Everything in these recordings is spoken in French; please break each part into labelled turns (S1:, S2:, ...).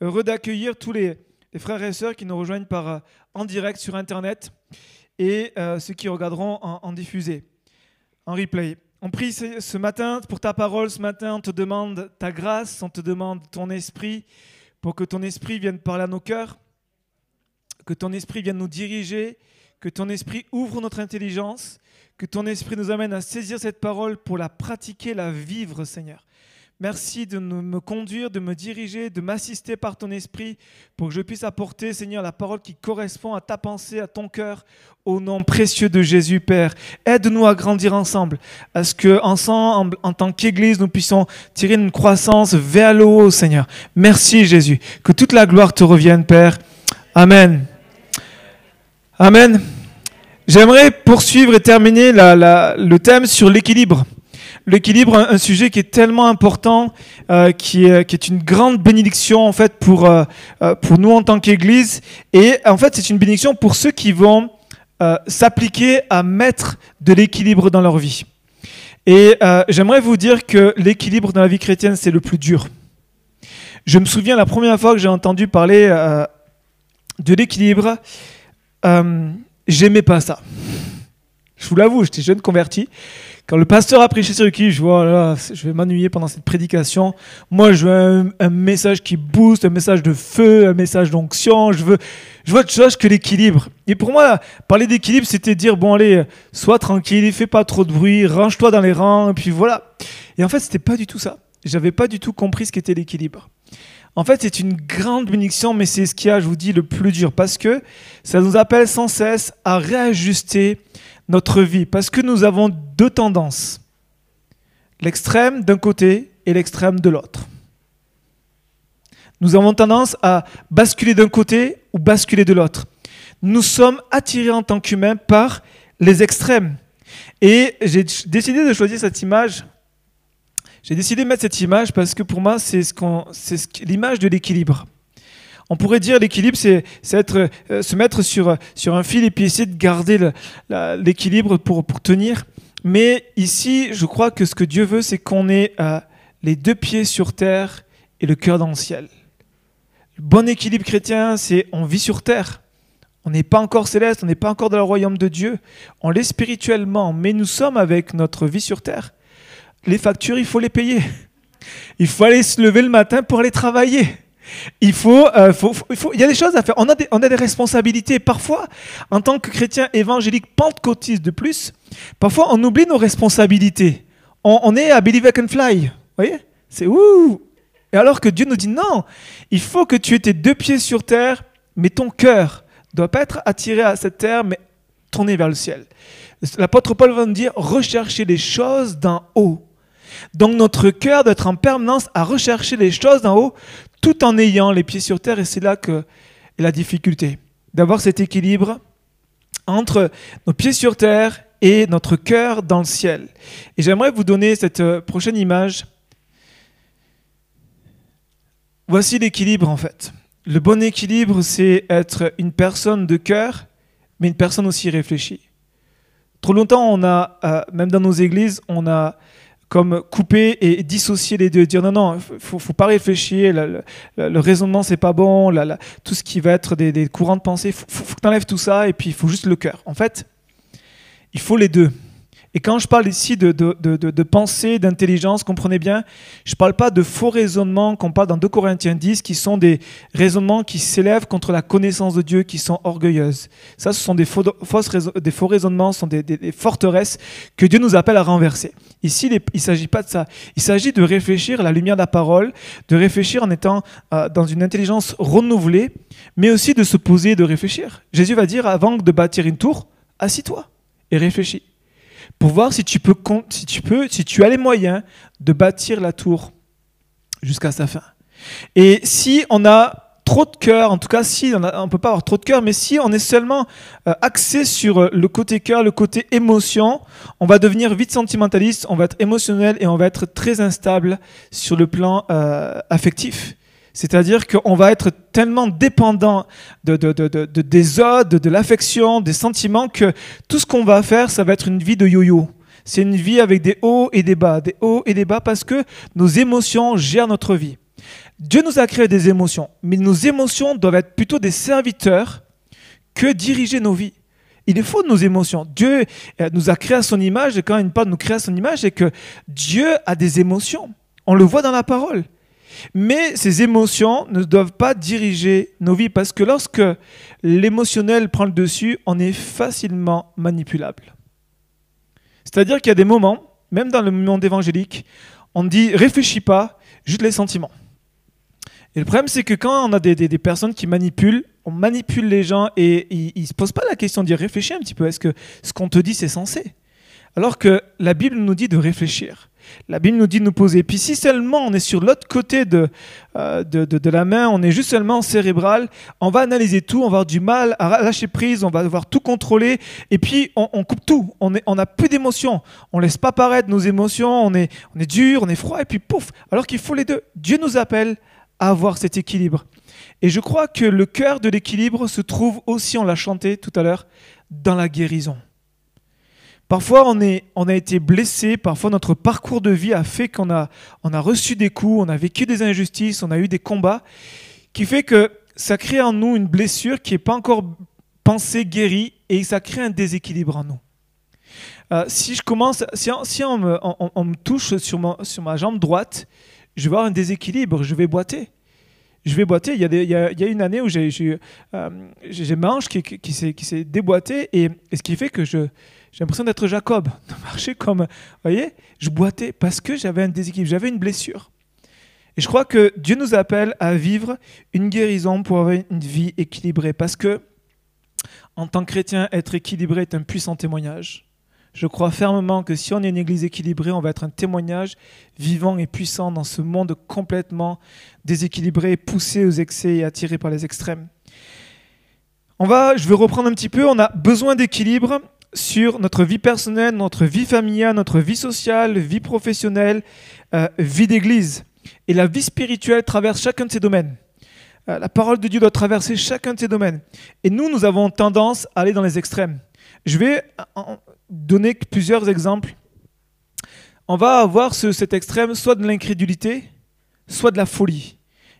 S1: heureux d'accueillir tous les, frères et sœurs qui nous rejoignent par, euh, en direct sur Internet et euh, ceux qui regarderont en, diffusé, en replay. On prie ce matin pour ta parole. Ce matin, on te demande ta grâce, on te demande ton esprit pour que ton esprit vienne parler à nos cœurs, que ton esprit vienne nous diriger, que ton esprit ouvre notre intelligence, que ton esprit nous amène à saisir cette parole pour la pratiquer, la vivre, Seigneur. Merci de me conduire, de me diriger, de m'assister par ton esprit pour que je puisse apporter, Seigneur, la parole qui correspond à ta pensée, à ton cœur, au nom précieux de Jésus, Père. Aide-nous à grandir ensemble, à ce que, en tant qu'Église, nous puissions tirer une croissance vers le haut, Seigneur. Merci, Jésus. Que toute la gloire te revienne, Père. Amen. Amen. J'aimerais poursuivre et terminer le thème sur l'équilibre l'équilibre, un, sujet qui est tellement important, euh, qui, est, une grande bénédiction en fait pour, euh, euh, pour nous en tant qu'Église. Et en fait, c'est une bénédiction pour ceux qui vont s'appliquer à mettre de l'équilibre dans leur vie. Et j'aimerais vous dire que l'équilibre dans la vie chrétienne, c'est le plus dur. Je me souviens la première fois que j'ai entendu parler de l'équilibre, j'aimais pas ça. Je vous l'avoue, j'étais jeune converti. Quand le pasteur a prêché sur qui je vois, là, je vais m'ennuyer pendant cette prédication. Moi, je veux un, message qui booste, un message de feu, un message d'onction. Je veux, je veux autre chose que l'équilibre. Et pour moi, parler d'équilibre, c'était dire, bon, allez, sois tranquille, fais pas trop de bruit, range-toi dans les rangs, et puis voilà. Et en fait, c'était pas du tout ça. J'avais pas du tout compris ce qu'était l'équilibre. En fait, c'est une grande bénédiction, mais c'est ce qui a, je vous dis, le plus dur, parce que ça nous appelle sans cesse à réajuster notre vie, parce que nous avons deux tendances, l'extrême d'un côté et l'extrême de l'autre. Nous avons tendance à basculer d'un côté ou basculer de l'autre. Nous sommes attirés en tant qu'humains par les extrêmes. Et j'ai décidé de choisir cette image. J'ai décidé de mettre cette image parce que pour moi, c'est ce l'image de l'équilibre. On pourrait dire l'équilibre, c'est euh, se mettre sur, un fil et puis essayer de garder l'équilibre pour, pour tenir. Mais ici, je crois que ce que Dieu veut, c'est qu'on ait euh, les deux pieds sur terre et le cœur dans le ciel. Le bon équilibre chrétien, c'est on vit sur terre. On n'est pas encore céleste, on n'est pas encore dans le royaume de Dieu. On l'est spirituellement, mais nous sommes avec notre vie sur terre. Les factures, il faut les payer. Il faut aller se lever le matin pour aller travailler. Il faut, euh, faut, faut, il y a des choses à faire. On a des, responsabilités. Parfois, en tant que chrétien évangélique pentecôtiste de plus, parfois on oublie nos responsabilités. On, est à Believe I Can Fly. Vous voyez? C'est ouh Et alors que Dieu nous dit non, il faut que tu aies tes deux pieds sur terre, mais ton cœur doit pas être attiré à cette terre, mais tourné vers le ciel. L'apôtre Paul va nous dire rechercher les choses d'en haut. Donc notre cœur doit être en permanence à rechercher les choses d'en haut tout en ayant les pieds sur terre. Et c'est là que la difficulté, d'avoir cet équilibre entre nos pieds sur terre et notre cœur dans le ciel. Et j'aimerais vous donner cette euh, prochaine image. Voici l'équilibre en fait. Le bon équilibre, c'est être une personne de cœur, mais une personne aussi réfléchie. Trop longtemps, on a, euh, même dans nos églises, on a comme couper et dissocier les deux, dire non, non, faut, faut pas réfléchir, le, raisonnement c'est pas bon, tout ce qui va être des, courants de pensée, faut, faut, que tu enlèves tout ça et puis il faut juste le cœur. En fait, il faut les deux. Et quand je parle ici de, pensée, d'intelligence, comprenez bien, je ne parle pas de faux raisonnements qu'on parle dans 2 Corinthiens 10, qui sont des raisonnements qui s'élèvent contre la connaissance de Dieu, qui sont orgueilleuses. Ça, ce sont des faux, raisonnements, ce sont des, des, forteresses que Dieu nous appelle à renverser. Ici, il ne s'agit pas de ça. Il s'agit de réfléchir à la lumière de la parole, de réfléchir en étant euh, dans une intelligence renouvelée, mais aussi de se poser et de réfléchir. Jésus va dire, avant de bâtir une tour, assis-toi et réfléchis pour voir si tu peux, si tu peux, si tu as les moyens de bâtir la tour jusqu'à sa fin. Et si on a trop de cœur, en tout cas si on ne peut pas avoir trop de cœur, mais si on est seulement euh, axé sur euh, le côté cœur, le côté émotion, on va devenir vite sentimentaliste, on va être émotionnel et on va être très instable sur le plan euh, affectif. C'est-à-dire qu'on va être tellement dépendant de, des odes, de l'affection, des sentiments, que tout ce qu'on va faire, ça va être une vie de yo-yo. C'est une vie avec des hauts et des bas, des hauts et des bas, parce que nos émotions gèrent notre vie. Dieu nous a créé des émotions, mais nos émotions doivent être plutôt des serviteurs que diriger nos vies. Il est faux de nos émotions. Dieu euh, nous a créé à son image, et quand il parle de nous créer à son image, c'est que Dieu a des émotions. On le voit dans la parole. Mais ces émotions ne doivent pas diriger nos vies, parce que lorsque l'émotionnel prend le dessus, on est facilement manipulable. C'est-à-dire qu'il y a des moments, même dans le monde évangélique, on dit réfléchis pas, juste les sentiments. Et le problème, c'est que quand on a des, personnes qui manipulent, on manipule les gens et ils ne se posent pas la question de dire réfléchis un petit peu, est-ce que ce qu'on te dit c'est censé? Alors que la Bible nous dit de réfléchir. La Bible nous dit de nous poser. Puis si seulement on est sur l'autre côté de, euh, de, la main, on est juste seulement cérébral, on va analyser tout, on va avoir du mal à lâcher prise, on va devoir tout contrôler, et puis on, coupe tout. On n'a plus d'émotions. On laisse pas paraître nos émotions, on est, on est dur, on est froid, et puis pouf. Alors qu'il faut les deux. Dieu nous appelle avoir cet équilibre. Et je crois que le cœur de l'équilibre se trouve aussi, on l'a chanté tout à l'heure, dans la guérison. Parfois, on, a été blessé, parfois notre parcours de vie a fait qu'on a, reçu des coups, on a vécu des injustices, on a eu des combats, qui fait que ça crée en nous une blessure qui n'est pas encore pensée, guérie, et ça crée un déséquilibre en nous. Euh, si je commence, si, on, me, touche sur ma, ma jambe droite, je vais avoir un déséquilibre, je vais boiter. Je vais boiter. Il y a, une année où j'ai euh, manche qui, qui s'est déboîté et, ce qui fait que j'ai l'impression d'être Jacob, de marcher comme. Vous voyez Je boitais parce que j'avais un déséquilibre, j'avais une blessure. Et je crois que Dieu nous appelle à vivre une guérison pour avoir une vie équilibrée. Parce que, en tant que chrétien, être équilibré est un puissant témoignage. Je crois fermement que si on est une église équilibrée, on va être un témoignage vivant et puissant dans ce monde complètement déséquilibré, poussé aux excès et attiré par les extrêmes. On va, je vais reprendre un petit peu, on a besoin d'équilibre sur notre vie personnelle, notre vie familiale, notre vie sociale, vie professionnelle, euh, vie d'église. Et la vie spirituelle traverse chacun de ces domaines. Euh, la parole de Dieu doit traverser chacun de ces domaines. Et nous, nous avons tendance à aller dans les extrêmes. Je vais donner plusieurs exemples. On va avoir ce, cet extrême soit de l'incrédulité, soit de la folie.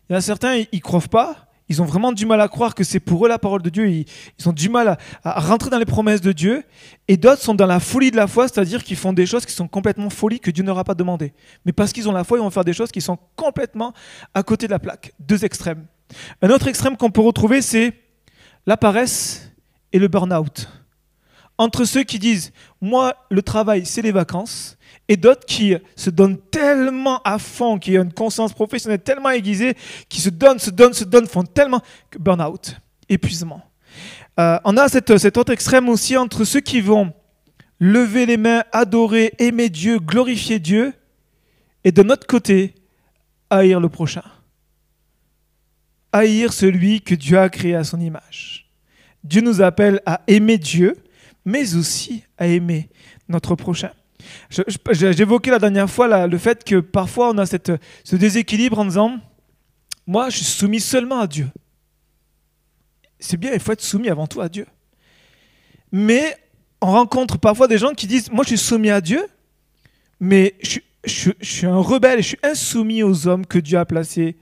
S1: Il y en a certains, ils ne croient pas, ils ont vraiment du mal à croire que c'est pour eux la parole de Dieu, ils, ont du mal à, rentrer dans les promesses de Dieu, et d'autres sont dans la folie de la foi, c'est-à-dire qu'ils font des choses qui sont complètement folies que Dieu n'aura pas demandé. Mais parce qu'ils ont la foi, ils vont faire des choses qui sont complètement à côté de la plaque. Deux extrêmes. Un autre extrême qu'on peut retrouver, c'est la paresse et le burn-out entre ceux qui disent moi le travail c'est les vacances et d'autres qui se donnent tellement à fond, qui ont une conscience professionnelle tellement aiguisée, qui se donnent, se donnent, se donnent, font tellement burn-out, épuisement. Euh, on a cet autre extrême aussi entre ceux qui vont lever les mains, adorer, aimer Dieu, glorifier Dieu, et de notre côté, haïr le prochain. Haïr celui que Dieu a créé à son image. Dieu nous appelle à aimer Dieu, mais aussi à aimer notre prochain. J'évoquais la dernière fois le fait que parfois on a ce déséquilibre en disant, moi je suis soumis seulement à Dieu. C'est bien, il faut être soumis avant tout à Dieu. Mais on rencontre parfois des gens qui disent, moi je suis soumis à Dieu, mais je, je suis un rebelle, je suis insoumis aux hommes que Dieu a placés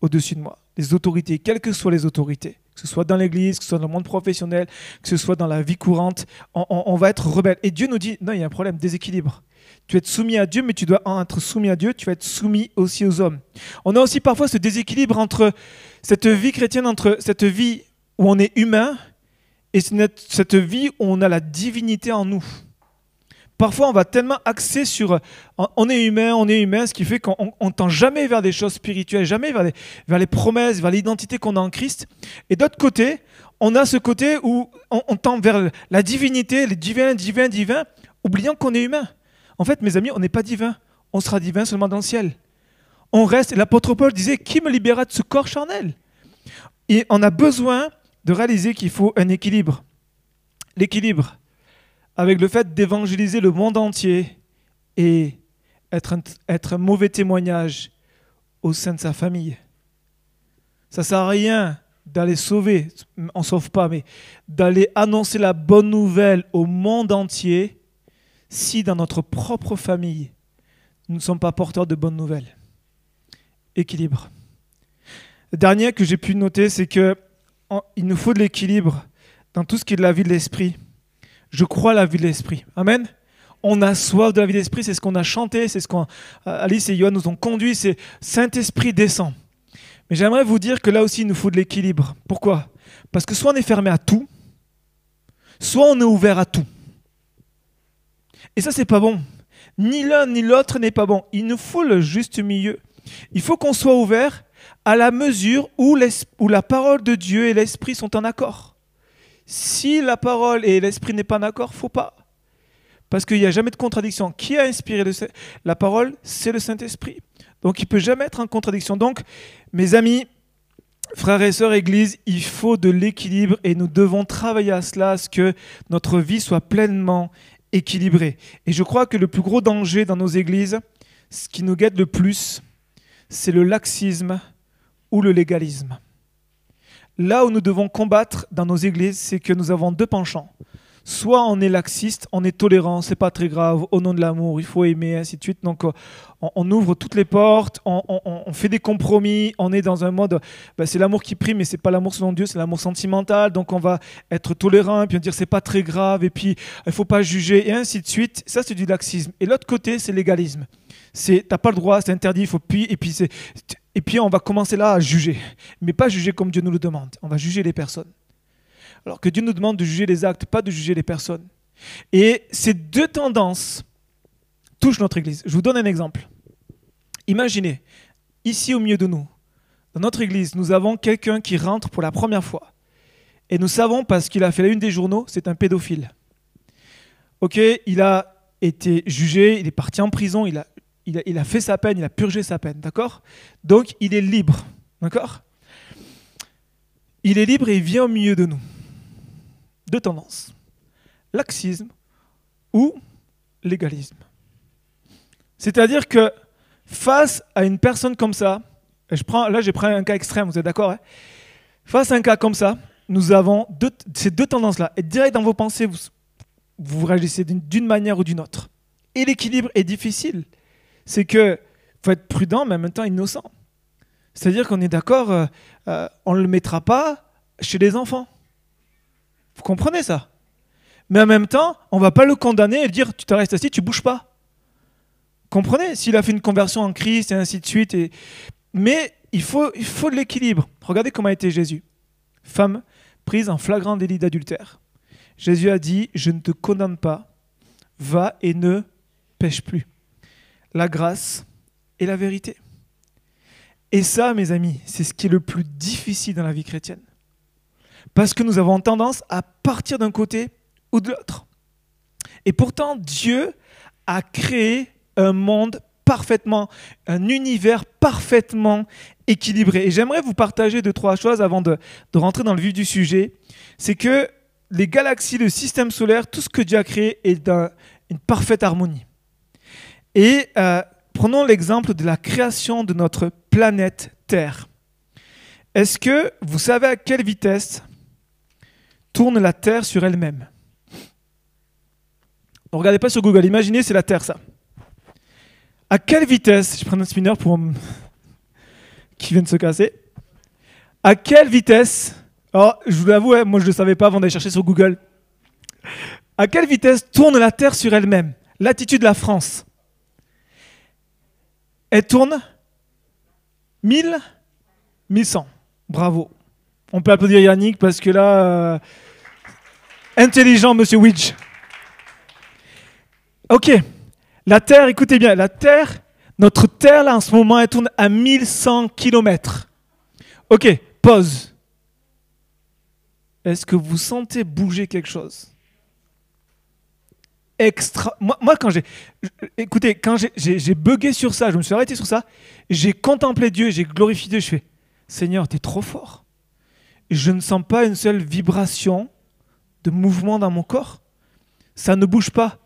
S1: au-dessus de moi, les autorités, quelles que soient les autorités que ce soit dans l'église, que ce soit dans le monde professionnel, que ce soit dans la vie courante, on, va être rebelle. Et Dieu nous dit, non, il y a un problème, déséquilibre. Tu es soumis à Dieu, mais tu dois être soumis à Dieu, tu vas être soumis aussi aux hommes. On a aussi parfois ce déséquilibre entre cette vie chrétienne, entre cette vie où on est humain et cette vie où on a la divinité en nous. Parfois, on va tellement axer sur on est humain, on est humain, ce qui fait qu'on ne tend jamais vers des choses spirituelles, jamais vers les, promesses, vers l'identité qu'on a en Christ. Et d'autre côté, on a ce côté où on, tend vers la divinité, les divins, divins, divins, oubliant qu'on est humain. En fait, mes amis, on n'est pas divin. On sera divin seulement dans le ciel. On reste, l'apôtre Paul disait, qui me libérera de ce corps charnel? Et on a besoin de réaliser qu'il faut un équilibre. L'équilibre, avec le fait d'évangéliser le monde entier et être un, mauvais témoignage au sein de sa famille. Ça ne sert à rien d'aller sauver, on ne sauve pas, mais d'aller annoncer la bonne nouvelle au monde entier si dans notre propre famille, nous ne sommes pas porteurs de bonnes nouvelles. équilibre. Le dernier que j'ai pu noter, c'est que il nous faut de l'équilibre dans tout ce qui est de la vie de l'esprit. Je crois à la vie de l'esprit. Amen. On a soif de la vie de l'esprit, c'est ce qu'on a chanté, c'est ce qu'Alice et Johan nous ont conduit, c'est Saint-Esprit descend. Mais j'aimerais vous dire que là aussi, il nous faut de l'équilibre. Pourquoi? Parce que soit on est fermé à tout, soit on est ouvert à tout. Et ça, c'est pas bon. Ni l'un ni l'autre n'est pas bon. Il nous faut le juste milieu. Il faut qu'on soit ouvert à la mesure où la parole de Dieu et l'esprit sont en accord. Si la parole et l'esprit n'est pas en accord, faut pas. Parce qu'il n'y a jamais de contradiction. Qui a inspiré la parole C'est le Saint-Esprit. Donc il peut jamais être en contradiction. Donc, mes amis, frères et sœurs, Église, il faut de l'équilibre et nous devons travailler à cela, à ce que notre vie soit pleinement équilibrée. Et je crois que le plus gros danger dans nos églises, ce qui nous guette le plus, c'est le laxisme ou le légalisme. Là où nous devons combattre dans nos églises, c'est que nous avons deux penchants. Soit on est laxiste, on est tolérant, c'est pas très grave, au nom de l'amour, il faut aimer, ainsi de suite. Donc on, ouvre toutes les portes, on, fait des compromis, on est dans un mode, ben, c'est l'amour qui prime, mais c'est pas l'amour selon Dieu, c'est l'amour sentimental. Donc on va être tolérant, et puis on dire c'est pas très grave, et puis il faut pas juger, et ainsi de suite. Ça c'est du laxisme. Et l'autre côté, c'est l'égalisme. C'est t'as pas le droit, c'est interdit, il faut puis, et puis c'est et puis on va commencer là à juger, mais pas juger comme Dieu nous le demande. On va juger les personnes. Alors que Dieu nous demande de juger les actes, pas de juger les personnes. Et ces deux tendances touchent notre Église. Je vous donne un exemple. Imaginez, ici au milieu de nous, dans notre Église, nous avons quelqu'un qui rentre pour la première fois. Et nous savons, parce qu'il a fait la une des journaux, c'est un pédophile. Ok, il a été jugé, il est parti en prison, il a il a, fait sa peine, il a purgé sa peine, d'accord? Donc il est libre, d'accord? Il est libre et il vient au milieu de nous. Deux tendances, laxisme ou légalisme. C'est-à-dire que face à une personne comme ça, je prends, là j'ai pris un cas extrême, vous êtes d'accord hein? Face à un cas comme ça, nous avons ces deux tendances-là. Et direct dans vos pensées, vous, vous réagissez d'une manière ou d'une autre. Et l'équilibre est difficile c'est que faut être prudent, mais en même temps innocent. C'est-à-dire qu'on est, d'accord, euh, euh, on ne le mettra pas chez les enfants. Vous comprenez ça? Mais en même temps, on va pas le condamner et dire tu te restes assis, tu bouges pas. Comprenez? S'il a fait une conversion en Christ et ainsi de suite. Mais il faut, il faut de l'équilibre. Regardez comment a été Jésus. Femme prise en flagrant délit d'adultère. Jésus a dit Je ne te condamne pas, va et ne pêche plus la grâce et la vérité. Et ça, mes amis, c'est ce qui est le plus difficile dans la vie chrétienne. Parce que nous avons tendance à partir d'un côté ou de l'autre. Et pourtant, Dieu a créé un monde parfaitement, un univers parfaitement équilibré. Et j'aimerais vous partager deux, trois choses avant de, rentrer dans le vif du sujet. C'est que les galaxies, le système solaire, tout ce que Dieu a créé est dans une parfaite harmonie. Et euh, prenons l'exemple de la création de notre planète Terre. Est-ce que vous savez à quelle vitesse tourne la Terre sur elle-même? Ne regardez pas sur Google, imaginez c'est la Terre ça. À quelle vitesse, je prends un spinner pour qui vient de se casser. À quelle vitesse Oh, je vous l'avoue, hein, moi je ne le savais pas avant d'aller chercher sur Google. À quelle vitesse tourne la Terre sur elle-même? Latitude de la France. Elle tourne 1000 1100. Bravo. On peut applaudir Yannick parce que là, euh, intelligent, monsieur Widge. Ok. La Terre, écoutez bien, la Terre, notre Terre là en ce moment, elle tourne à 1100 km. Ok, pause. Est-ce que vous sentez bouger quelque chose? Extra. Moi, quand j'ai. Écoutez, quand j'ai bugué sur ça, je me suis arrêté sur ça, j'ai contemplé Dieu, j'ai glorifié Dieu, je fais Seigneur, tu es trop fort. Je ne sens pas une seule vibration de mouvement dans mon corps. Ça ne bouge pas.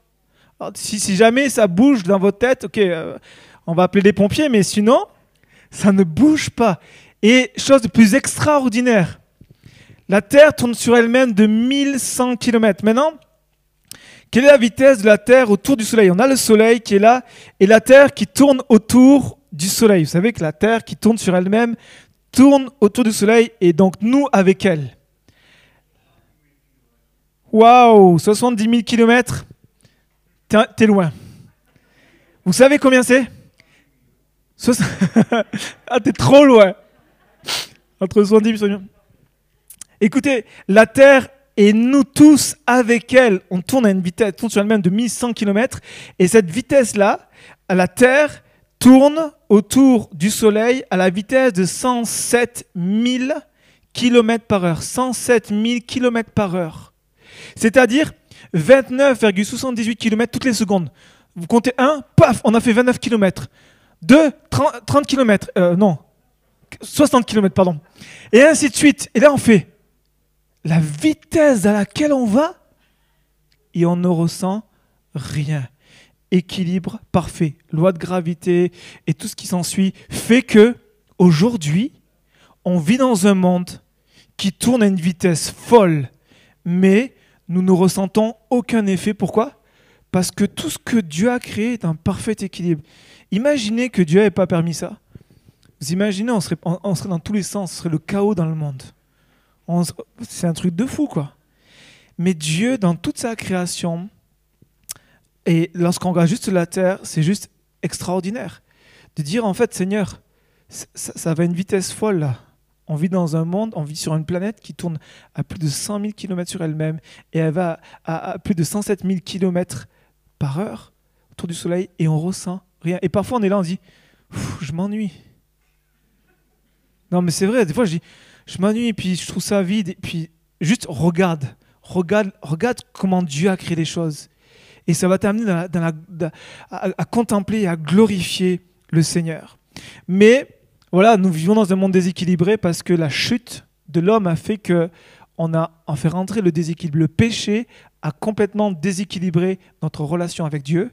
S1: si, si, jamais ça bouge dans votre tête, ok, euh, on va appeler les pompiers, mais sinon, ça ne bouge pas. Et chose de plus extraordinaire, la Terre tourne sur elle-même de 1100 km. Maintenant, quelle est la vitesse de la Terre autour du Soleil? On a le Soleil qui est là et la Terre qui tourne autour du Soleil. Vous savez que la Terre qui tourne sur elle-même tourne autour du Soleil et donc nous avec elle. Waouh 70 000 km T'es loin. Vous savez combien c'est? Ah, t'es trop loin. Entre 70 et Écoutez, la Terre et nous tous avec elle, on tourne à une vitesse, tourne sur elle-même de 1100 km. Et cette vitesse-là, la Terre tourne autour du Soleil à la vitesse de 107 000 km par heure. 107 000 km par heure. C'est-à-dire 29,78 km toutes les secondes. Vous comptez 1, paf, on a fait 29 km. 2, 30, km. non, 60 km, pardon. Et ainsi de suite. Et là, on fait la vitesse à laquelle on va et on ne ressent rien. Équilibre parfait, loi de gravité et tout ce qui s'ensuit fait que aujourd'hui, on vit dans un monde qui tourne à une vitesse folle, mais nous ne ressentons aucun effet. Pourquoi? Parce que tout ce que Dieu a créé est un parfait équilibre. Imaginez que Dieu n'avait pas permis ça. Vous imaginez, on serait, on serait dans tous les sens, ce serait le chaos dans le monde. C'est un truc de fou, quoi. Mais Dieu, dans toute sa création, et lorsqu'on regarde juste la terre, c'est juste extraordinaire. De dire, en fait, Seigneur, ça, va à une vitesse folle, là. On vit dans un monde, on vit sur une planète qui tourne à plus de 100 000 km sur elle-même et elle va à, plus de 107 000 km par heure autour du Soleil et on ressent rien. Et parfois on est là, on dit, je m'ennuie. Non mais c'est vrai, des fois je dis, je m'ennuie puis je trouve ça vide. Et puis juste regarde, regarde, regarde comment Dieu a créé les choses. Et ça va t'amener à, contempler et à glorifier le Seigneur. Mais voilà, nous vivons dans un monde déséquilibré parce que la chute de l'homme a fait que on a en fait rentrer le déséquilibre. Le péché a complètement déséquilibré notre relation avec Dieu,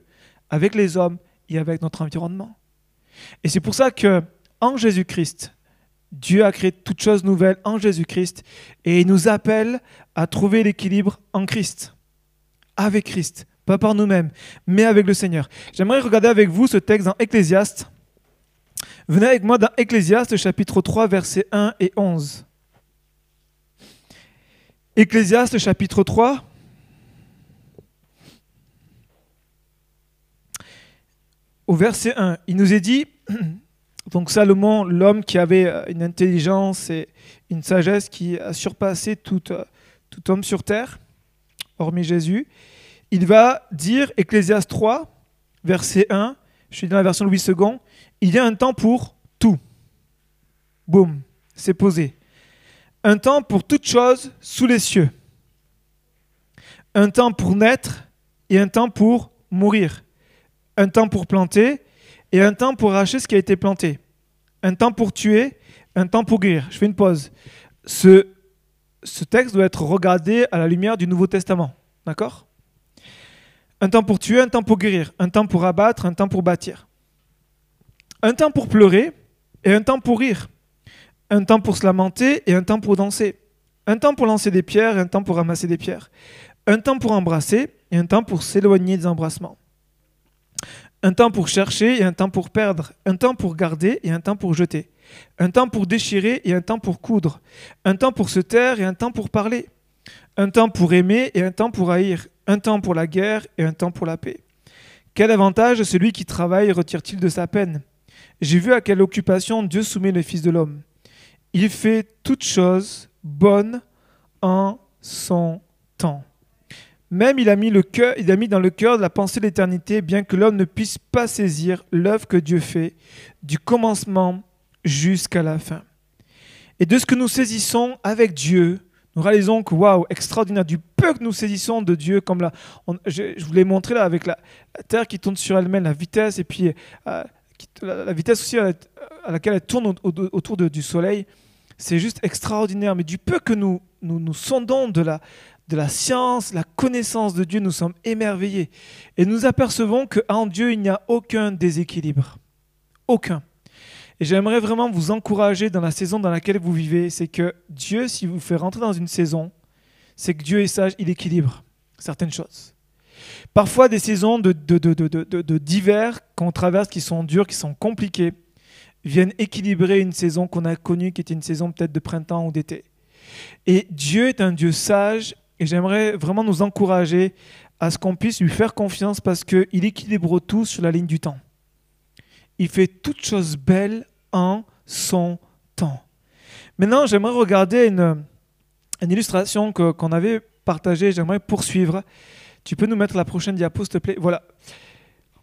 S1: avec les hommes et avec notre environnement. Et c'est pour ça que en Jésus-Christ, Dieu a créé toutes choses nouvelles en Jésus-Christ et il nous appelle à trouver l'équilibre en Christ, avec Christ, pas par nous-mêmes, mais avec le Seigneur. J'aimerais regarder avec vous ce texte dans Ecclésiaste Venez avec moi dans Ecclésiaste chapitre 3 versets 1 et 11. Ecclésiaste chapitre 3. Au verset 1, il nous est dit, donc Salomon, l'homme qui avait euh, une intelligence et une sagesse qui a surpassé tout, euh, homme sur terre, hormis Jésus, il va dire, Ecclésiaste 3, verset 1, je suis dans la version Louis II, il y a un temps pour tout. Boum, c'est posé. Un temps pour toute chose sous les cieux. Un temps pour naître et un temps pour mourir. Un temps pour planter et un temps pour arracher ce qui a été planté. Un temps pour tuer, un temps pour guérir. Je fais une pause. Ce, ce texte doit être regardé à la lumière du Nouveau Testament. D'accord Un temps pour tuer, un temps pour guérir. Un temps pour abattre, un temps pour bâtir. Un temps pour pleurer et un temps pour rire. Un temps pour se lamenter et un temps pour danser. Un temps pour lancer des pierres et un temps pour ramasser des pierres. Un temps pour embrasser et un temps pour s'éloigner des embrassements. Un temps pour chercher et un temps pour perdre. Un temps pour garder et un temps pour jeter. Un temps pour déchirer et un temps pour coudre. Un temps pour se taire et un temps pour parler. Un temps pour aimer et un temps pour haïr. Un temps pour la guerre et un temps pour la paix. Quel avantage celui qui travaille retire-t-il de sa peine j'ai vu à quelle occupation Dieu soumet le Fils de l'homme. Il fait toutes choses bonnes en son temps. Même il a mis, le cœur, il a mis dans le cœur de la pensée de l'éternité, bien que l'homme ne puisse pas saisir l'œuvre que Dieu fait, du commencement jusqu'à la fin. Et de ce que nous saisissons avec Dieu, nous réalisons que, waouh, extraordinaire, du peu que nous saisissons de Dieu, comme là, je, vous l'ai montré là avec la, terre qui tourne sur elle-même, la vitesse, et puis euh, la, vitesse aussi à, laquelle elle tourne autour du Soleil, c'est juste extraordinaire. Mais du peu que nous, nous, sondons de la, de la science, la connaissance de Dieu, nous sommes émerveillés. Et nous apercevons qu'en Dieu, il n'y a aucun déséquilibre. Aucun. Et j'aimerais vraiment vous encourager dans la saison dans laquelle vous vivez, c'est que Dieu, s'il vous fait rentrer dans une saison, c'est que Dieu est sage, il équilibre certaines choses. Parfois des saisons de, d'hiver qu'on traverse qui sont dures, qui sont compliquées. viennent équilibrer une saison qu'on a connue, qui était une saison peut-être de printemps ou d'été. Et Dieu est un Dieu sage, et j'aimerais vraiment nous encourager à ce qu'on puisse lui faire confiance parce qu'il équilibre tout sur la ligne du temps. Il fait toutes choses belles en son temps. Maintenant, j'aimerais regarder une, une illustration qu'on avait partagée, j'aimerais poursuivre. Tu peux nous mettre la prochaine diapo, s'il te plaît? Voilà.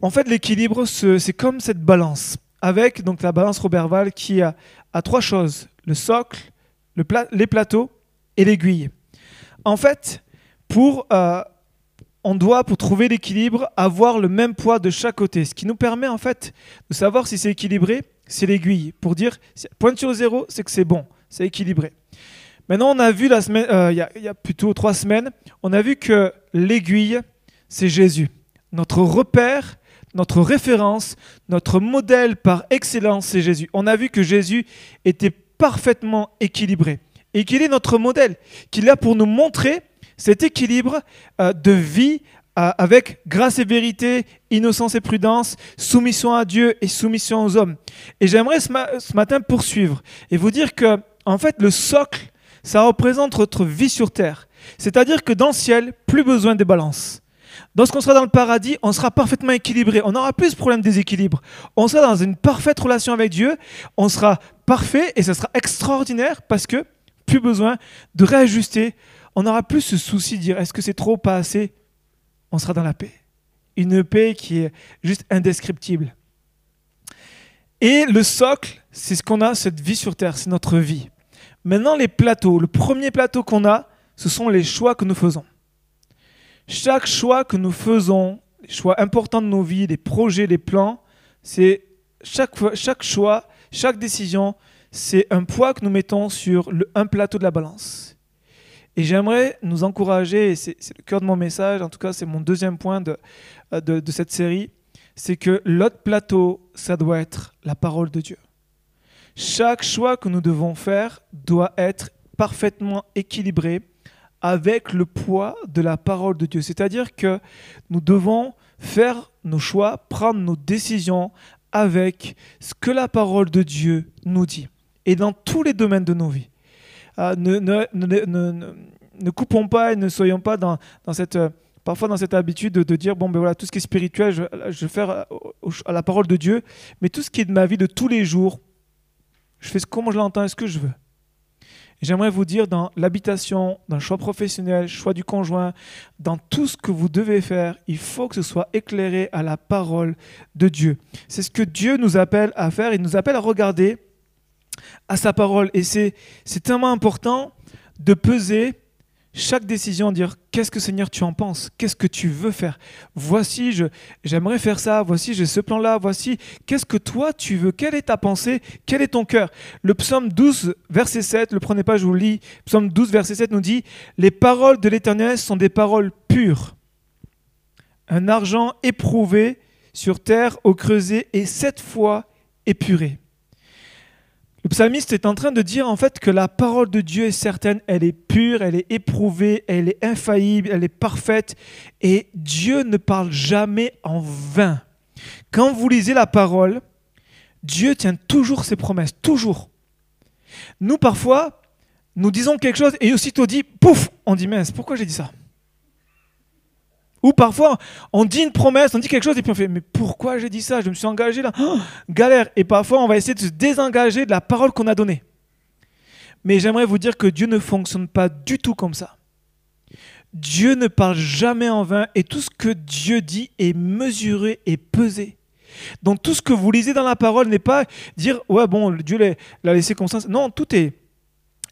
S1: En fait, l'équilibre, c'est comme cette balance, avec donc la balance Roberval qui a, a trois choses le socle, le les plateaux et l'aiguille. En fait, pour, euh, on doit, pour trouver l'équilibre, avoir le même poids de chaque côté. Ce qui nous permet en fait de savoir si c'est équilibré, c'est l'aiguille. Pour dire, pointure zéro, c'est que c'est bon, c'est équilibré. Maintenant, on a vu la semaine, euh, il y, a plutôt trois semaines, on a vu que l'aiguille, c'est Jésus. Notre repère, notre référence, notre modèle par excellence, c'est Jésus. On a vu que Jésus était parfaitement équilibré et qu'il est notre modèle, qu'il a pour nous montrer cet équilibre euh, de vie euh, avec grâce et vérité, innocence et prudence, soumission à Dieu et soumission aux hommes. Et j'aimerais ce, matin poursuivre et vous dire que, en fait, le socle, ça représente notre vie sur terre. C'est-à-dire que dans le ciel, plus besoin de balance. Lorsqu'on sera dans le paradis, on sera parfaitement équilibré. On n'aura plus ce problème déséquilibre. On sera dans une parfaite relation avec Dieu. On sera parfait et ce sera extraordinaire parce que plus besoin de réajuster. On n'aura plus ce souci de dire est-ce que c'est trop, pas assez? On sera dans la paix. Une paix qui est juste indescriptible. Et le socle, c'est ce qu'on a, cette vie sur Terre, c'est notre vie. Maintenant, les plateaux. Le premier plateau qu'on a, ce sont les choix que nous faisons. Chaque choix que nous faisons, les choix importants de nos vies, les projets, les plans, c'est chaque, chaque choix, chaque décision, c'est un poids que nous mettons sur le, un plateau de la balance. Et j'aimerais nous encourager, et c'est le cœur de mon message, en tout cas c'est mon deuxième point de, de, de cette série, c'est que l'autre plateau, ça doit être la parole de Dieu. Chaque choix que nous devons faire doit être parfaitement équilibré avec le poids de la parole de Dieu. C'est-à-dire que nous devons faire nos choix, prendre nos décisions avec ce que la parole de Dieu nous dit et dans tous les domaines de nos vies. Euh, ne, coupons pas et ne soyons pas euh, parfois dans cette habitude de, dire bon ben voilà tout ce qui est spirituel je, vais faire à, à, la parole de Dieu, mais tout ce qui est de ma vie de tous les jours, je fais comment je l'entends et ce que je veux. J'aimerais vous dire dans l'habitation, dans le choix professionnel, choix du conjoint, dans tout ce que vous devez faire, il faut que ce soit éclairé à la parole de Dieu. C'est ce que Dieu nous appelle à faire. Il nous appelle à regarder à sa parole. Et c'est tellement important de peser chaque décision, dire qu'est-ce que Seigneur tu en penses, qu'est-ce que tu veux faire? Voici, j'aimerais faire ça, voici, j'ai ce plan-là, voici, qu'est-ce que toi tu veux, quelle est ta pensée, quel est ton cœur? Le psaume 12, verset 7, le prenez pas, je vous le lis, psaume 12, verset 7 nous dit, les paroles de l'Éternel sont des paroles pures, un argent éprouvé sur terre au creuset et sept fois épuré. Le psalmiste est en train de dire en fait que la parole de Dieu est certaine, elle est pure, elle est éprouvée, elle est infaillible, elle est parfaite et Dieu ne parle jamais en vain. Quand vous lisez la parole, Dieu tient toujours ses promesses, toujours. Nous parfois, nous disons quelque chose et aussitôt dit, pouf, on dit mince, pourquoi j'ai dit ça? Ou parfois, on dit une promesse, on dit quelque chose, et puis on fait, mais pourquoi j'ai dit ça? Je me suis engagé là. Oh, galère. Et parfois, on va essayer de se désengager de la parole qu'on a donnée. Mais j'aimerais vous dire que Dieu ne fonctionne pas du tout comme ça. Dieu ne parle jamais en vain, et tout ce que Dieu dit est mesuré et pesé. Donc tout ce que vous lisez dans la parole n'est pas dire, ouais, bon, Dieu l'a laissé ça. Non, tout est,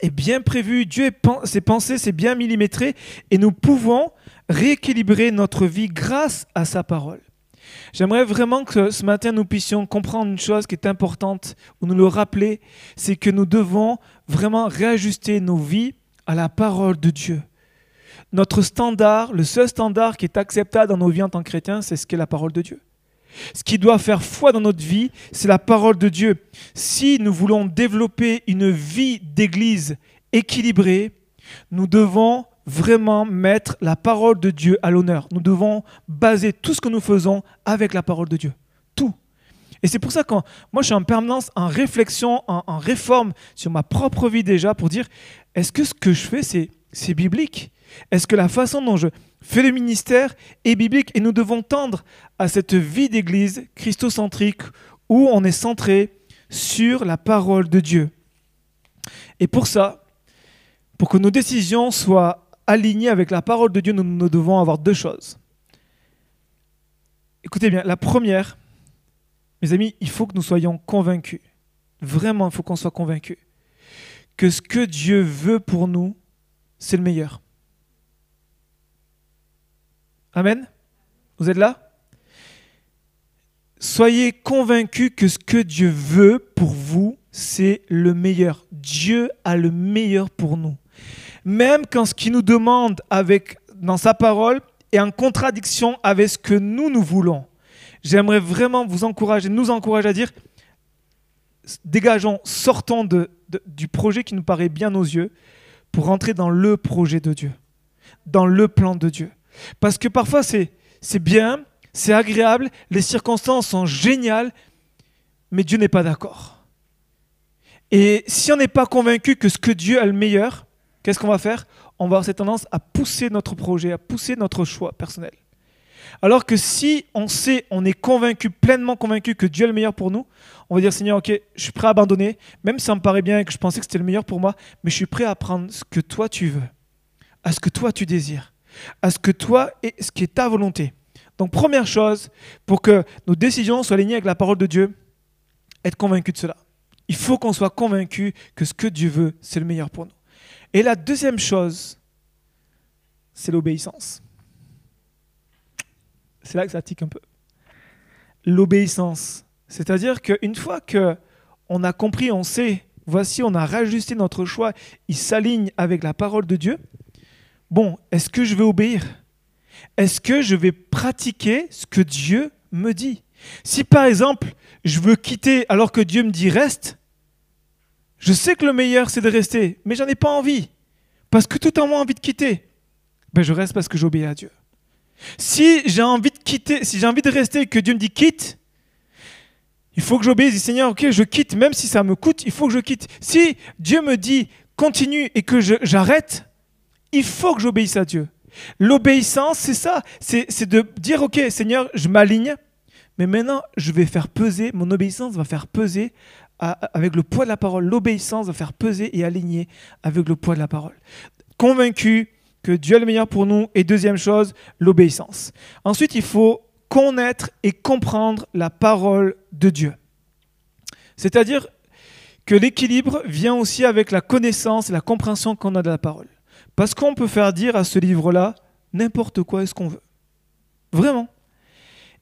S1: est bien prévu, Dieu est, ses pensées, c'est bien millimétré, et nous pouvons rééquilibrer notre vie grâce à sa parole. J'aimerais vraiment que ce matin nous puissions comprendre une chose qui est importante, ou nous le rappeler, c'est que nous devons vraiment réajuster nos vies à la parole de Dieu. Notre standard, le seul standard qui est acceptable dans nos vies en tant que chrétiens, c'est ce qu'est la parole de Dieu. Ce qui doit faire foi dans notre vie, c'est la parole de Dieu. Si nous voulons développer une vie d'église équilibrée, nous devons vraiment mettre la parole de Dieu à l'honneur. Nous devons baser tout ce que nous faisons avec la parole de Dieu. Tout. Et c'est pour ça que moi, je suis en permanence en réflexion, en, réforme sur ma propre vie déjà, pour dire, est-ce que ce que je fais, c'est biblique? Est-ce que la façon dont je fais le ministère est biblique? Et nous devons tendre à cette vie d'église christocentrique où on est centré sur la parole de Dieu. Et pour ça, pour que nos décisions soient alignées avec la parole de Dieu, nous, nous devons avoir deux choses. Écoutez bien, la première, mes amis, il faut que nous soyons convaincus. Vraiment, il faut qu'on soit convaincus que ce que Dieu veut pour nous, c'est le meilleur. Amen? Vous êtes là? Soyez convaincus que ce que Dieu veut pour vous, c'est le meilleur. Dieu a le meilleur pour nous. Même quand ce qu'il nous demande avec, dans sa parole est en contradiction avec ce que nous, nous voulons. J'aimerais vraiment vous encourager, nous encourager à dire, dégageons, sortons de, du projet qui nous paraît bien aux yeux pour rentrer dans le projet de Dieu, dans le plan de Dieu. Parce que parfois c'est bien, c'est agréable, les circonstances sont géniales, mais Dieu n'est pas d'accord. Et si on n'est pas convaincu que ce que Dieu a le meilleur, qu'est-ce qu'on va faire? On va avoir cette tendance à pousser notre projet, à pousser notre choix personnel. Alors que si on sait, on est convaincu, pleinement convaincu que Dieu est le meilleur pour nous, on va dire Seigneur, ok, je suis prêt à abandonner, même si ça me paraît bien et que je pensais que c'était le meilleur pour moi, mais je suis prêt à prendre ce que toi tu veux, à ce que toi tu désires, à ce que toi et ce qui est ta volonté. Donc première chose, pour que nos décisions soient alignées avec la parole de Dieu, être convaincu de cela. Il faut qu'on soit convaincu que ce que Dieu veut, c'est le meilleur pour nous. Et la deuxième chose, c'est l'obéissance. C'est là que ça tique un peu. L'obéissance. C'est-à-dire qu'une fois que on a compris, on sait, voici, on a rajusté notre choix, il s'aligne avec la parole de Dieu. Bon, est-ce que je vais obéir? Est-ce que je vais pratiquer ce que Dieu me dit? Si par exemple, je veux quitter alors que Dieu me dit reste, je sais que le meilleur c'est de rester, mais j'en ai pas envie. Parce que tout en moi envie de quitter. Ben, je reste parce que j'obéis à Dieu. Si j'ai envie de quitter, si j'ai envie de rester et que Dieu me dit quitte, il faut que j'obéisse. Seigneur, ok, je quitte, même si ça me coûte, il faut que je quitte. Si Dieu me dit continue et que j'arrête, il faut que j'obéisse à Dieu. L'obéissance, c'est ça. C'est de dire, ok, Seigneur, je m'aligne, mais maintenant, je vais faire peser, mon obéissance va faire peser avec le poids de la parole. L'obéissance va faire peser et aligner avec le poids de la parole. Convaincu, que Dieu est le meilleur pour nous. Et deuxième chose, l'obéissance. Ensuite, il faut connaître et comprendre la parole de Dieu. C'est-à-dire que l'équilibre vient aussi avec la connaissance et la compréhension qu'on a de la parole. Parce qu'on peut faire dire à ce livre-là n'importe quoi est ce qu'on veut. Vraiment.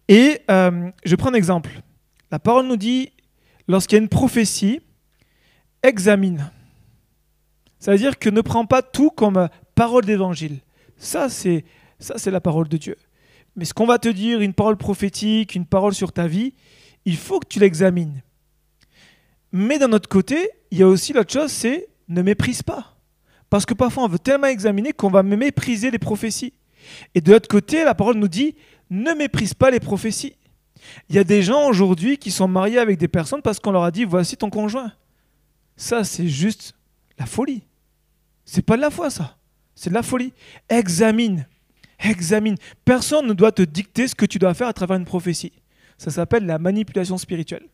S1: Et euh, je prends un exemple. La parole nous dit, lorsqu'il y a une prophétie, examine. C'est-à-dire que ne prends pas tout comme parole d'évangile. Ça, c'est ça, c'est la parole de Dieu. Mais ce qu'on va te dire, une parole prophétique, une parole sur ta vie, il faut que tu l'examines. Mais d'un autre côté, il y a aussi l'autre chose, c'est ne méprise pas. Parce que parfois, on veut tellement examiner qu'on va mépriser les prophéties. Et de l'autre côté, la parole nous dit, ne méprise pas les prophéties. Il y a des gens aujourd'hui qui sont mariés avec des personnes parce qu'on leur a dit, voici ton conjoint. Ça, c'est juste la folie. C'est pas de la foi, ça. C'est de la folie. Examine. Examine. Personne ne doit te dicter ce que tu dois faire à travers une prophétie. Ça s'appelle la manipulation spirituelle.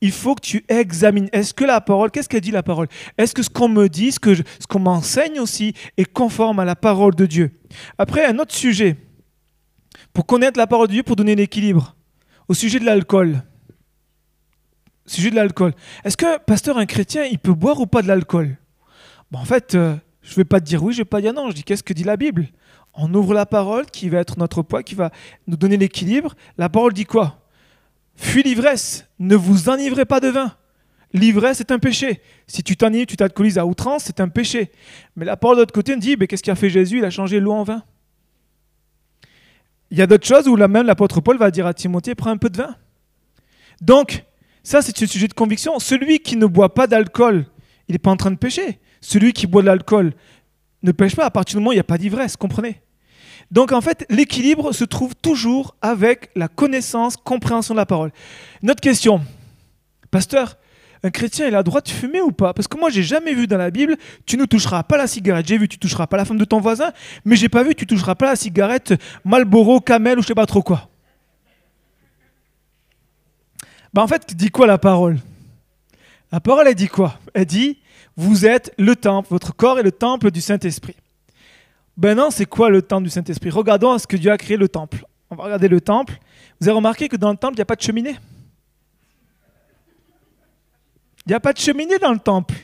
S1: Il faut que tu examines. Est-ce que la parole, qu'est-ce qu'elle dit la parole? Est-ce que ce qu'on me dit, ce qu'on ce m'enseigne aussi, est conforme à la parole de Dieu? Après, un autre sujet. Pour connaître la parole de Dieu, pour donner l'équilibre. Au sujet de l'alcool. Sujet de l'alcool. Est-ce que, pasteur, un chrétien, il peut boire ou pas de l'alcool? Bon, En fait, euh, je ne vais pas te dire oui, je ne vais pas dire non. Je dis qu'est-ce que dit la Bible? On ouvre la parole qui va être notre poids, qui va nous donner l'équilibre. La parole dit quoi? Fuis l'ivresse, ne vous enivrez pas de vin. L'ivresse est un péché. Si tu t'enivres, tu t'alcoolises à outrance, c'est un péché. Mais la parole de l'autre côté nous dit, mais qu'est-ce qu'a fait Jésus? Il a changé l'eau en vin. Il y a d'autres choses où la même l'apôtre Paul va dire à Timothée, prends un peu de vin. Donc, ça c'est un sujet de conviction. Celui qui ne boit pas d'alcool, il n'est pas en train de pécher. Celui qui boit de l'alcool ne pêche pas à partir du moment où il n'y a pas d'ivresse, comprenez? Donc en fait, l'équilibre se trouve toujours avec la connaissance, compréhension de la parole. Notre question, pasteur, un chrétien il a le droit de fumer ou pas? Parce que moi j'ai jamais vu dans la Bible tu ne toucheras pas la cigarette. J'ai vu tu toucheras pas la femme de ton voisin, mais j'ai pas vu tu toucheras pas la cigarette Marlboro, Camel ou je sais pas trop quoi. Bah en fait, dit quoi la parole? La parole elle dit quoi? Elle dit vous êtes le temple, votre corps est le temple du Saint-Esprit. Ben non, c'est quoi le temple du Saint-Esprit? Regardons à ce que Dieu a créé le temple. On va regarder le temple. Vous avez remarqué que dans le temple, il n'y a pas de cheminée? Il n'y a pas de cheminée dans le temple.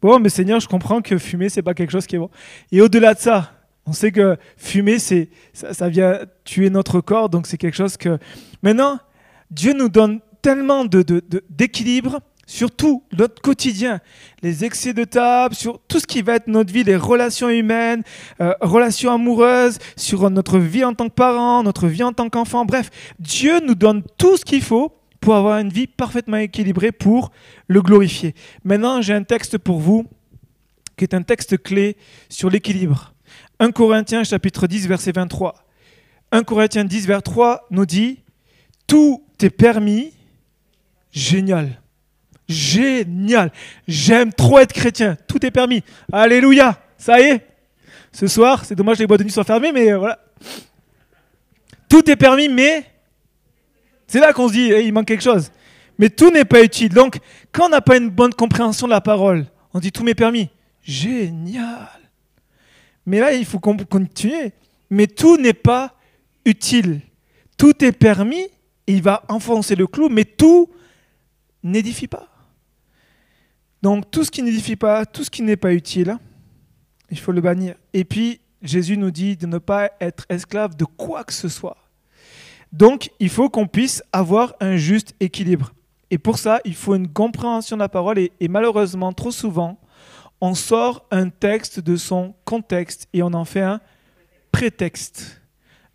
S1: Bon, mais Seigneur, je comprends que fumer, c'est pas quelque chose qui est bon. Et au-delà de ça, on sait que fumer, c'est, ça, vient tuer notre corps, donc c'est quelque chose que... Maintenant, Dieu nous donne tellement de, d'équilibre sur tout notre quotidien, les excès de table, sur tout ce qui va être notre vie, les relations humaines, euh, relations amoureuses, sur notre vie en tant que parent, notre vie en tant qu'enfant. Bref, Dieu nous donne tout ce qu'il faut pour avoir une vie parfaitement équilibrée pour le glorifier. Maintenant, j'ai un texte pour vous qui est un texte clé sur l'équilibre. 1 Corinthiens chapitre 10 verset 23. 1 Corinthiens 10 verset 3 nous dit tout est permis. Génial. Génial. J'aime trop être chrétien. Tout est permis. Alléluia. Ça y est. Ce soir, c'est dommage les boîtes de nuit sont fermées, mais euh, voilà. Tout est permis, mais c'est là qu'on se dit, il manque quelque chose. Mais tout n'est pas utile. Donc, quand on n'a pas une bonne compréhension de la parole, on dit tout m'est permis. Génial. Mais là, il faut continuer. Mais tout n'est pas utile. Tout est permis, et il va enfoncer le clou, mais tout n'édifie pas. Donc tout ce qui n'édifie pas, tout ce qui n'est pas utile, il faut le bannir. Et puis Jésus nous dit de ne pas être esclave de quoi que ce soit. Donc il faut qu'on puisse avoir un juste équilibre. Et pour ça, il faut une compréhension de la parole. Et, malheureusement, trop souvent, on sort un texte de son contexte et on en fait un prétexte.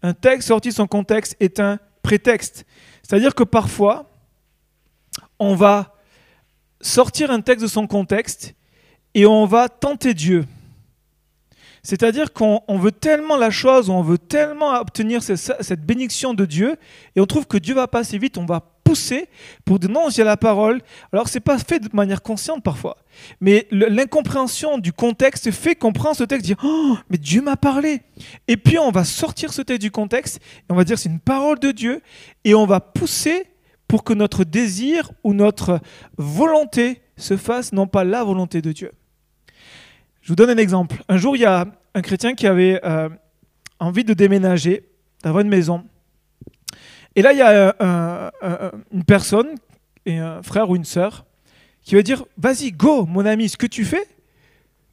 S1: Un texte sorti de son contexte est un prétexte. C'est-à-dire que parfois, on va sortir un texte de son contexte et on va tenter Dieu. C'est-à-dire qu'on veut tellement la chose, on veut tellement obtenir cette bénédiction de Dieu, et on trouve que Dieu va passer vite, on va pousser pour dire non, j'ai la parole. Alors c'est pas fait de manière consciente parfois, mais l'incompréhension du contexte fait qu'on prend ce texte et dit oh, mais Dieu m'a parlé. Et puis on va sortir ce texte du contexte et on va dire c'est une parole de Dieu et on va pousser pour que notre désir ou notre volonté se fasse non pas la volonté de Dieu. Je vous donne un exemple. Un jour, il y a un chrétien qui avait euh, envie de déménager, d'avoir une maison. Et là, il y a euh, une personne, et un frère ou une sœur, qui va dire Vas-y, go, mon ami, ce que tu fais,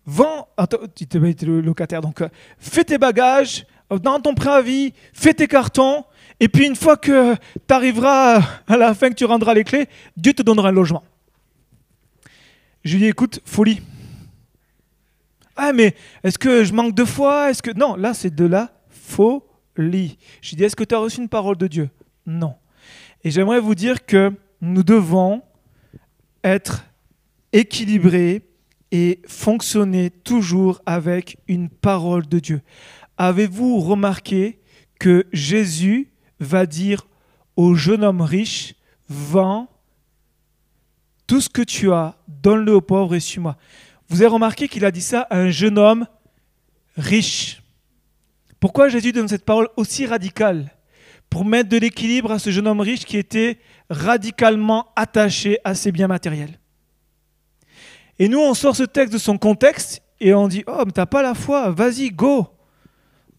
S1: vends. tu es locataire, donc euh, fais tes bagages, dans ton préavis, fais tes cartons, et puis une fois que tu arriveras à la fin, que tu rendras les clés, Dieu te donnera un logement. Je lui dis, écoute, folie. Ah, mais est-ce que je manque de foi? Est-ce que non Là, c'est de la folie. Je dis, est-ce que tu as reçu une parole de Dieu? Non. Et j'aimerais vous dire que nous devons être équilibrés et fonctionner toujours avec une parole de Dieu. Avez-vous remarqué que Jésus va dire au jeune homme riche, vends tout ce que tu as, donne-le aux pauvres et suis-moi. Vous avez remarqué qu'il a dit ça à un jeune homme riche. Pourquoi Jésus donne cette parole aussi radicale Pour mettre de l'équilibre à ce jeune homme riche qui était radicalement attaché à ses biens matériels? Et nous, on sort ce texte de son contexte et on dit, oh, mais t'as pas la foi, vas-y, go.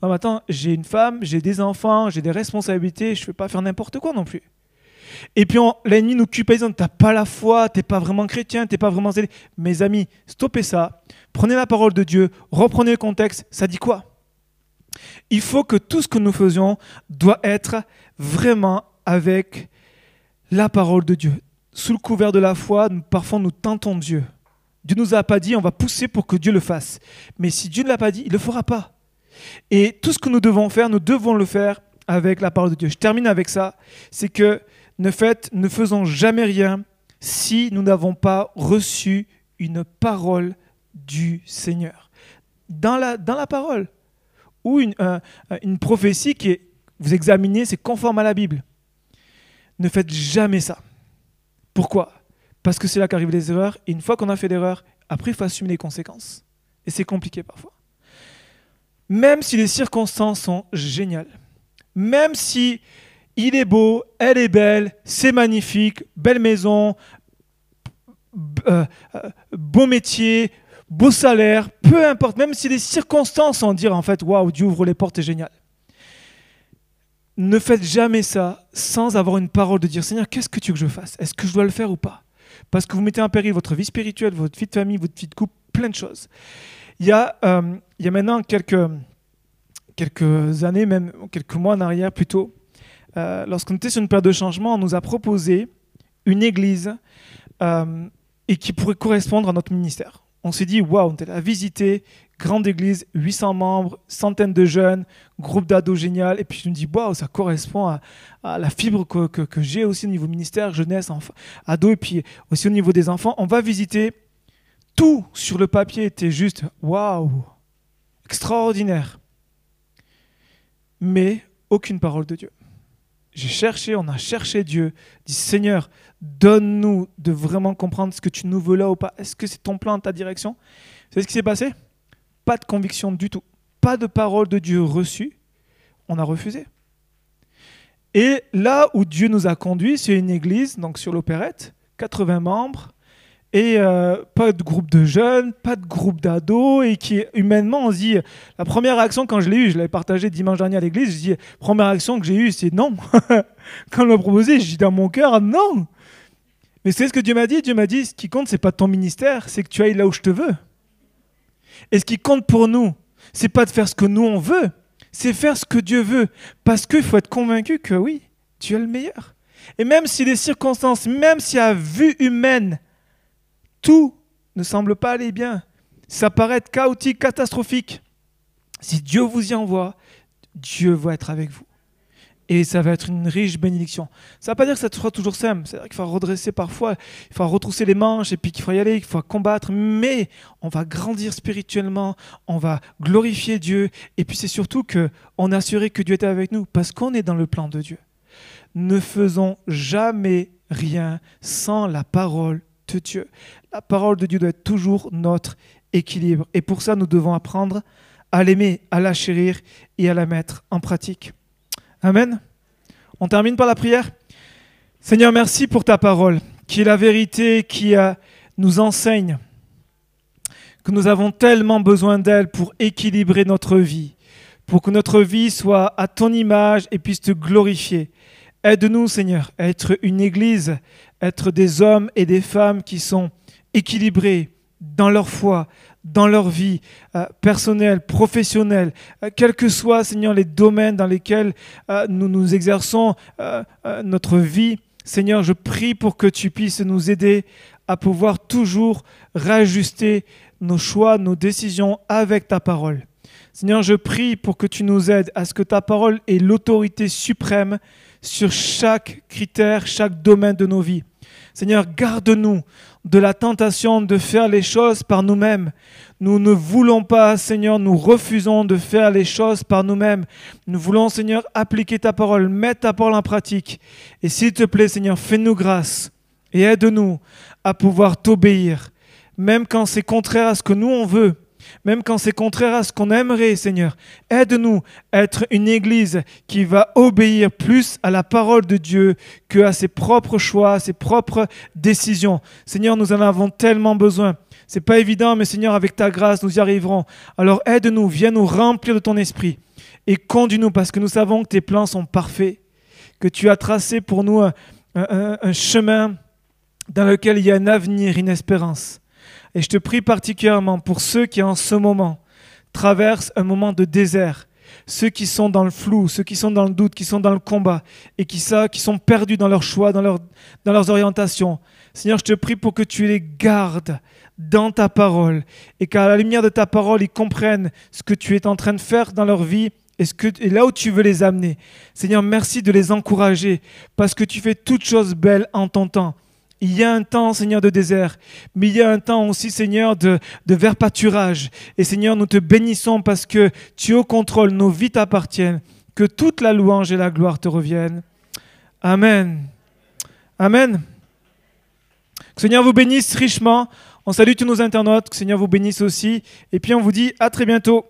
S1: Non, attends, j'ai une femme, j'ai des enfants, j'ai des responsabilités, je ne peux pas faire n'importe quoi non plus. Et puis l'ennemi nous culpabilise, t'as pas la foi, t'es pas vraiment chrétien, t'es pas vraiment. Mes amis, stoppez ça, prenez la parole de Dieu, reprenez le contexte, ça dit quoi? Il faut que tout ce que nous faisions doit être vraiment avec la parole de Dieu. Sous le couvert de la foi, nous, parfois nous tentons Dieu. Dieu nous a pas dit, on va pousser pour que Dieu le fasse. Mais si Dieu ne l'a pas dit, il ne le fera pas. Et tout ce que nous devons faire, nous devons le faire avec la parole de Dieu. Je termine avec ça. C'est que ne, faites, ne faisons jamais rien si nous n'avons pas reçu une parole du Seigneur. Dans la, dans la parole. ou une, une prophétie qui est, vous examinez, c'est conforme à la Bible. Ne faites jamais ça. Pourquoi? Parce que c'est là qu'arrivent les erreurs. Et une fois qu'on a fait l'erreur, après, il faut assumer les conséquences. Et c'est compliqué parfois. Même si les circonstances sont géniales, même si il est beau, elle est belle, c'est magnifique, belle maison, euh, euh, beau métier, beau salaire, peu importe, même si les circonstances en dire en fait, waouh, Dieu ouvre les portes, c'est génial. Ne faites jamais ça sans avoir une parole de dire Seigneur, qu'est-ce que tu veux que je fasse? Est-ce que je dois le faire ou pas? Parce que vous mettez en péril votre vie spirituelle, votre vie de famille, votre vie de couple, plein de choses. Il y a, euh, il y a maintenant quelques, quelques années, même quelques mois en arrière plutôt, euh, lorsqu'on était sur une période de changement, on nous a proposé une église euh, et qui pourrait correspondre à notre ministère. On s'est dit, waouh, on est à visiter, grande église, 800 membres, centaines de jeunes, groupe d'ados génial. Et puis je me dis, waouh, ça correspond à, la fibre que, que, j'ai aussi au niveau ministère, jeunesse, ados, et puis aussi au niveau des enfants. On va visiter. Tout sur le papier était juste, waouh, extraordinaire. Mais aucune parole de Dieu j'ai cherché, on a cherché Dieu, dit Seigneur, donne-nous de vraiment comprendre ce que tu nous veux là ou pas. Est-ce que c'est ton plan, ta direction? C'est ce qui s'est passé? Pas de conviction du tout. Pas de parole de Dieu reçue. On a refusé. Et là où Dieu nous a conduits, c'est une église, donc sur l'opérette, 80 membres, et euh, pas de groupe de jeunes, pas de groupe d'ados, et qui humainement on se dit, la première réaction quand je l'ai eu, je l'avais partagé dimanche dernier à l'église, je dis, première réaction que j'ai eue, c'est non. quand on m'a proposé, je dis dans mon cœur, non. Mais c'est ce que Dieu m'a dit, Dieu m'a dit, ce qui compte, c'est pas ton ministère, c'est que tu ailles là où je te veux. Et ce qui compte pour nous, c'est pas de faire ce que nous on veut, c'est faire ce que Dieu veut, parce qu'il faut être convaincu que oui, tu es le meilleur. Et même si les circonstances, même si à vue humaine, tout ne semble pas aller bien. Ça paraît chaotique, catastrophique. Si Dieu vous y envoie, Dieu va être avec vous. Et ça va être une riche bénédiction. Ça ne veut pas dire que ça sera toujours simple. C'est-à-dire qu'il faut redresser parfois, il faut retrousser les manches et puis qu'il faut y aller, qu'il faut combattre. Mais on va grandir spirituellement, on va glorifier Dieu. Et puis c'est surtout qu'on est assuré que Dieu est avec nous parce qu'on est dans le plan de Dieu. Ne faisons jamais rien sans la parole de Dieu. La parole de Dieu doit être toujours notre équilibre. Et pour ça, nous devons apprendre à l'aimer, à la chérir et à la mettre en pratique. Amen. On termine par la prière. Seigneur, merci pour ta parole, qui est la vérité, qui nous enseigne que nous avons tellement besoin d'elle pour équilibrer notre vie, pour que notre vie soit à ton image et puisse te glorifier. Aide-nous, Seigneur, à être une église, être des hommes et des femmes qui sont équilibrés dans leur foi, dans leur vie euh, personnelle, professionnelle, euh, quels que soient, Seigneur, les domaines dans lesquels euh, nous nous exerçons notre vie. Seigneur, je prie pour que tu puisses nous aider à pouvoir toujours réajuster nos choix, nos décisions avec ta parole. Seigneur, je prie pour que tu nous aides à ce que ta parole ait l'autorité suprême sur chaque critère, chaque domaine de nos vies. Seigneur, garde-nous de la tentation de faire les choses par nous-mêmes. Nous ne voulons pas, Seigneur, nous refusons de faire les choses par nous-mêmes. Nous voulons, Seigneur, appliquer ta parole, mettre ta parole en pratique. Et s'il te plaît, Seigneur, fais-nous grâce et aide-nous à pouvoir t'obéir, même quand c'est contraire à ce que nous on veut même quand c'est contraire à ce qu'on aimerait, Seigneur. Aide-nous à être une Église qui va obéir plus à la parole de Dieu que à ses propres choix, ses propres décisions. Seigneur, nous en avons tellement besoin. C'est pas évident, mais Seigneur, avec ta grâce, nous y arriverons. Alors aide-nous, viens nous remplir de ton esprit et conduis-nous parce que nous savons que tes plans sont parfaits, que tu as tracé pour nous un chemin dans lequel il y a un avenir, une espérance. Et je te prie particulièrement pour ceux qui en ce moment traversent un moment de désert, ceux qui sont dans le flou, ceux qui sont dans le doute, qui sont dans le combat et qui, sont perdus dans leurs choix, dans, leur, dans leurs orientations. Seigneur, je te prie pour que tu les gardes dans ta parole et qu'à la lumière de ta parole, ils comprennent ce que tu es en train de faire dans leur vie et là où tu veux les amener. Seigneur, merci de les encourager parce que tu fais toutes choses belles en ton temps. Il y a un temps, Seigneur, de désert, mais il y a un temps aussi, Seigneur, de, de vert pâturage. Et Seigneur, nous te bénissons parce que tu es au contrôle, nos vies t'appartiennent. Que toute la louange et la gloire te reviennent. Amen. Amen. Que Seigneur vous bénisse richement. On salue tous nos internautes. Que Seigneur vous bénisse aussi. Et puis on vous dit à très bientôt.